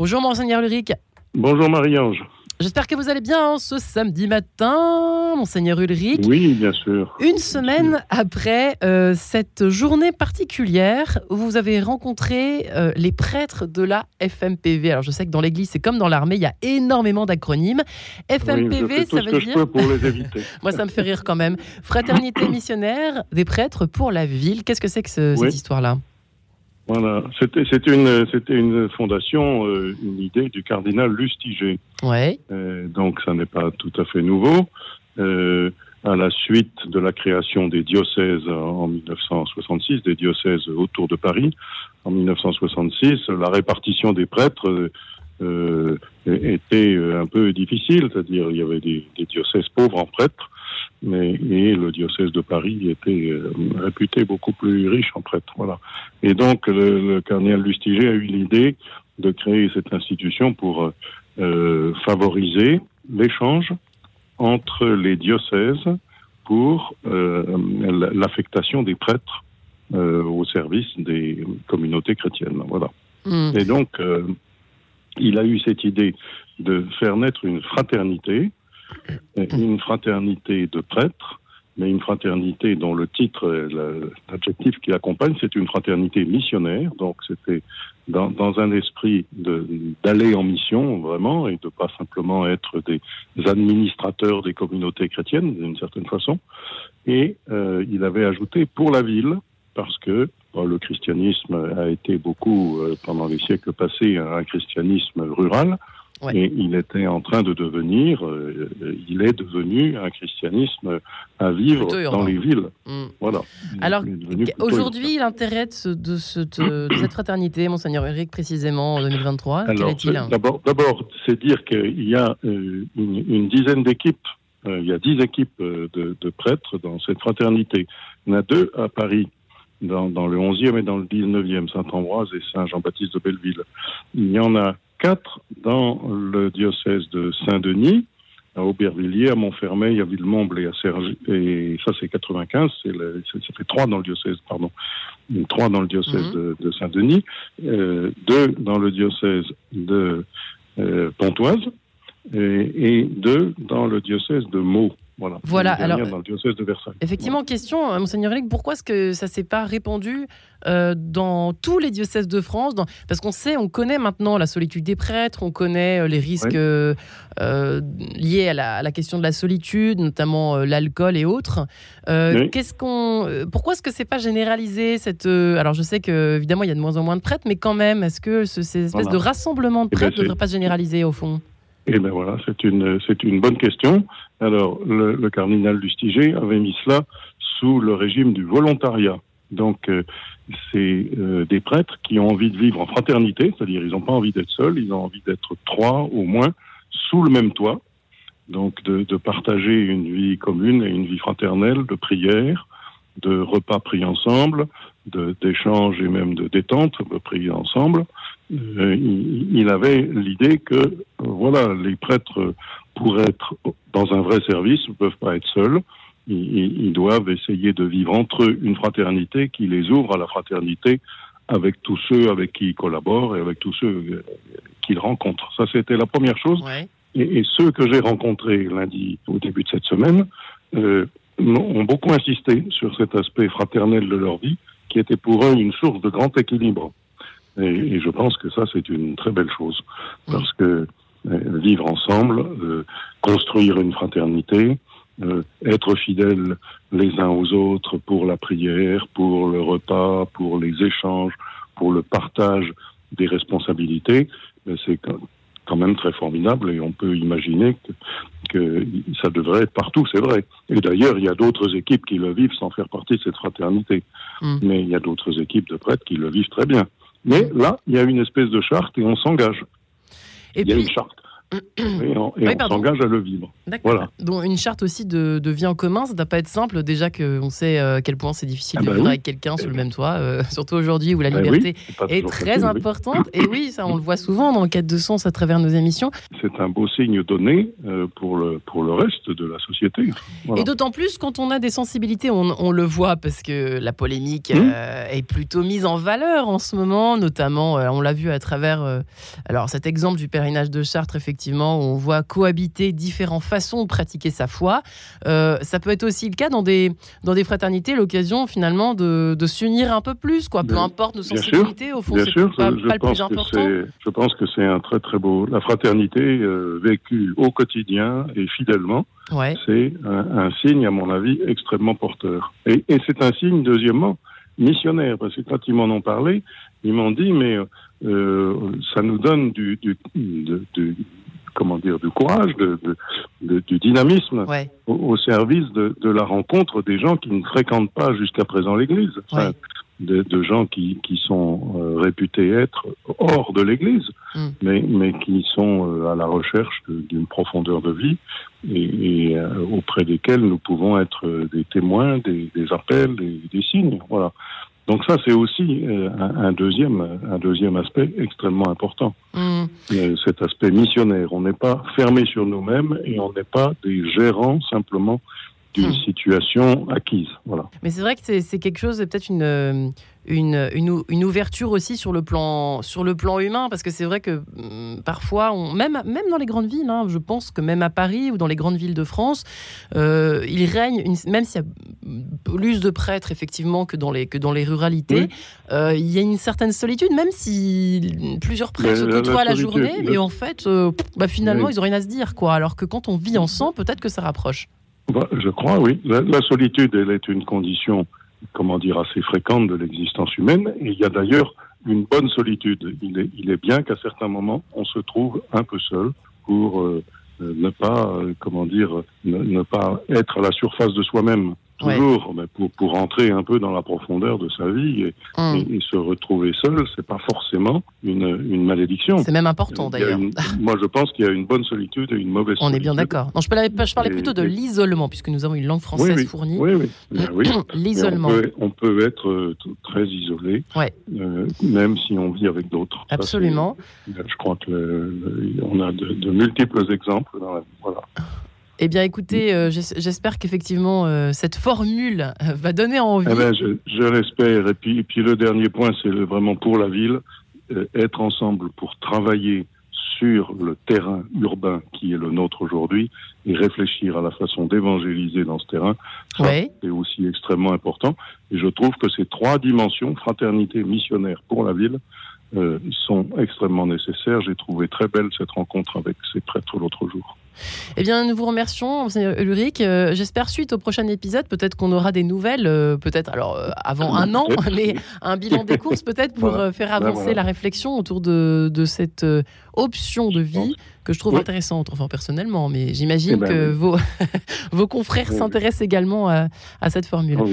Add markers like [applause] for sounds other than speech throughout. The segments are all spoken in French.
Bonjour Monseigneur Ulrich. Bonjour Marie-Ange. J'espère que vous allez bien ce samedi matin, Monseigneur Ulrich. Oui, bien sûr. Une semaine après euh, cette journée particulière où vous avez rencontré euh, les prêtres de la FMPV. Alors je sais que dans l'église, c'est comme dans l'armée, il y a énormément d'acronymes. FMPV, oui, ça veut dire... Je peux pour les éviter. [laughs] Moi, ça me fait rire quand même. Fraternité [coughs] missionnaire des prêtres pour la ville. Qu'est-ce que c'est que ce- Oui. cette histoire-là? Voilà, c'était une, une fondation, euh, une idée du cardinal Lustiger. Ouais. Euh, donc ça n'est pas tout à fait nouveau. Euh, à la suite de la création des diocèses en 1966, des diocèses autour de Paris, en 1966, la répartition des prêtres était un peu difficile, c'est-à-dire il y avait des, des diocèses pauvres en prêtres, mais et le diocèse de Paris était euh, réputé beaucoup plus riche en prêtres. Voilà. Et donc le, le cardinal Lustiger a eu l'idée de créer cette institution pour euh, euh, favoriser l'échange entre les diocèses pour euh, l'affectation des prêtres euh, au service des communautés chrétiennes. Voilà. Hmm. Et donc, euh, il a eu cette idée de faire naître une fraternité, une fraternité de prêtres, mais une fraternité dont le titre, l'adjectif qui l'accompagne, c'est une fraternité missionnaire. Donc, c'était dans, dans un esprit d'aller en mission, vraiment, et de pas simplement être des administrateurs des communautés chrétiennes, d'une certaine façon. Et euh, il avait ajouté pour la ville, parce que bon, le christianisme a été beaucoup, euh, pendant les siècles passés, un christianisme rural. Ouais. Et il était en train de devenir, euh, il est devenu un christianisme à vivre dans les villes. Hmm. Voilà. Alors, Aujourd'hui, l'intérêt de, ce- de cette, de cette fraternité, Monseigneur Ulrich, précisément en 2023, quel est-il d'abord, c'est dire qu'il y a euh, une, une dizaine d'équipes, euh, il y a dix équipes de, de prêtres dans cette fraternité. Il y en a deux à Paris, dans, dans le 11e et dans le 19e, Saint-Ambroise et Saint-Jean-Baptiste de Belleville. Il y en a quatre dans le diocèse de Saint-Denis, à Aubervilliers, à Montfermeil, à Villemomble et à Sergi. Et ça, c'est 95. C'est le- c'est- ça fait trois dans le diocèse, pardon. Trois dans le diocèse Mhm. de, de Saint-Denis, euh, deux dans le diocèse de euh, Pontoise et, et deux dans le diocèse de Meaux. Voilà. Voilà, alors, dans le diocèse de Versailles. Effectivement, question, euh, Monseigneur Ulrich, pourquoi est-ce que ça s'est pas répandu euh, dans tous les diocèses de France dans- Parce qu'on sait, on connaît maintenant la solitude des prêtres, on connaît euh, les risques Oui. euh, euh, liés à la, à la question de la solitude, notamment l'alcool et autres. Oui. Qu'est-ce qu'on, pourquoi est-ce que c'est pas généralisé cette Alors, je sais que évidemment, il y a de moins en moins de prêtres, mais quand même, est-ce que ce- ces espèces Voilà. de rassemblements de Eh ben, prêtres ne devraient pas se généraliser au fond? Eh bien voilà, c'est une, c'est une bonne question. Alors, le, le cardinal Lustiger avait mis cela sous le régime du volontariat. Donc, euh, c'est euh, des prêtres qui ont envie de vivre en fraternité, c'est-à-dire ils n'ont pas envie d'être seuls, ils ont envie d'être trois au moins sous le même toit. Donc, de, de partager une vie commune et une vie fraternelle, de prière, de repas pris ensemble, d'échanges et même de détente pris ensemble. Euh, il, il avait l'idée que euh, voilà, les prêtres, pour être dans un vrai service, ne peuvent pas être seuls. Ils, doivent essayer de vivre entre eux une fraternité qui les ouvre à la fraternité avec tous ceux avec qui ils collaborent et avec tous ceux euh, qu'ils rencontrent. Ça, c'était la première chose. Ouais. Et, et ceux que j'ai rencontrés lundi au début de cette semaine euh, ont beaucoup insisté sur cet aspect fraternel de leur vie, qui était pour eux une source de grand équilibre. Et, et je pense que ça, c'est une très belle chose, parce que euh, vivre ensemble, euh, construire une fraternité, euh, être fidèles les uns aux autres pour la prière, pour le repas, pour les échanges, pour le partage des responsabilités, ben, c'est quand même très formidable et on peut imaginer que, que ça devrait être partout, c'est vrai. Et d'ailleurs, il y a d'autres équipes qui le vivent sans faire partie de cette fraternité. Mm. Mais il y a d'autres équipes de prêtres qui le vivent très bien. Mais là, il y a une espèce de charte et on s'engage. Il y a puis, une charte. Et on, s'engage à le vivre. Voilà. Donc une charte aussi de, vie en commun, ça ne doit pas être simple. Déjà qu'on sait euh, à quel point c'est difficile ah de bah vivre avec quelqu'un sous le même toit, euh, [laughs] surtout aujourd'hui où la bah liberté est, très importante. Et oui, ça on le voit souvent dans le cadre de sens à travers nos émissions. C'est un beau signe donné euh, pour, le, pour le reste de la société. Et d'autant plus quand on a des sensibilités, on, le voit parce que la polémique mmh. est plutôt mise en valeur en ce moment, notamment, on l'a vu à travers alors cet exemple du pèlerinage de Chartres, effectivement, où on voit cohabiter différentes façons de pratiquer sa foi. Euh, ça peut être aussi le cas dans des, dans des fraternités, l'occasion finalement de, de s'unir un peu plus, quoi. Peu importe nos sensibilités, au fond, c'est pas, pas le plus important. Je pense que c'est un très très beau. La fraternité euh, vécue au quotidien et fidèlement. C'est un, signe, à mon avis, extrêmement porteur. Et, et c'est un signe, deuxièmement, missionnaire, parce que quand ils m'en ont parlé, ils m'ont dit, mais euh, ça nous donne du, du, du, comment dire, du courage, de, du dynamisme au, service de, la rencontre des gens qui ne fréquentent pas jusqu'à présent l'Église. de, gens qui, qui sont euh, réputés être hors de l'Église, mm. mais, mais qui sont euh, à la recherche d'une profondeur de vie et, auprès desquels nous pouvons être des témoins, des, des appels, des, des signes. Voilà. Donc ça, c'est aussi euh, un, deuxième, un deuxième aspect extrêmement important. Mm. Euh, cet aspect missionnaire. On n'est pas fermé sur nous-mêmes et on n'est pas des gérants simplement d'une mm. situation acquise. Voilà. Mais c'est vrai que c'est quelque chose, peut-être une, euh, une, une, ouverture aussi sur le plan, sur le plan humain, parce que c'est vrai que hum, parfois, on, même, même dans les grandes villes, hein, je pense que même à Paris ou dans les grandes villes de France, euh, il règne, une, même s'il y a plus de prêtres effectivement que dans les, que dans les ruralités, euh, il y a une certaine solitude, même si plusieurs prêtres se côtoient la, journée, mais en fait, euh, bah, finalement, ils n'ont rien à se dire. quoi. Alors que quand on vit ensemble, peut-être que ça rapproche. Bah, je crois, oui. la solitude, elle est une condition comment dire, assez fréquente de l'existence humaine. Et il y a d'ailleurs une bonne solitude. Il est, il est bien qu'à certains moments, on se trouve un peu seul pour euh, ne pas, euh, comment dire, ne, pas être à la surface de soi-même toujours, mais pour, pour rentrer un peu dans la profondeur de sa vie et, hum. se retrouver seul, c'est pas forcément une, une malédiction. C'est même important d'ailleurs. [laughs] Moi, je pense qu'il y a une bonne solitude et une mauvaise On solitude. est bien d'accord. Non, je parlais, je parlais plutôt de l'isolement, puisque nous avons une langue française fournie. Oui, oui. [clears throat] oui. l'isolement. On, peut être euh, très isolé, ouais. euh, même si on vit avec d'autres. Absolument. je crois qu'on a de, de, multiples exemples. Dans la, voilà. Eh bien, écoutez, euh, j'espère qu'effectivement, euh, cette formule euh, va donner envie. Eh ben, je, l'espère. Et puis, puis, le dernier point, c'est vraiment pour la ville, être ensemble pour travailler sur le terrain urbain qui est le nôtre aujourd'hui et réfléchir à la façon d'évangéliser dans ce terrain, c'est aussi extrêmement important. Et je trouve que ces trois dimensions, fraternité, missionnaire pour la ville, sont extrêmement nécessaires. J'ai trouvé très belle cette rencontre avec ces prêtres l'autre jour. Eh bien, nous vous remercions, Ulrich. Euh, j'espère suite au prochain épisode, peut-être qu'on aura des nouvelles, euh, peut-être alors euh, avant un an, [laughs] mais un bilan des courses peut-être pour faire avancer la réflexion autour de, cette option de vie que je trouve intéressante, enfin personnellement, mais j'imagine eh ben que vos, [laughs] vos confrères s'intéressent également à, cette formule. Ah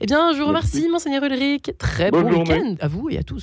eh bien, je vous remercie, Monseigneur Ulrich. Très bon week-end à vous et à tous.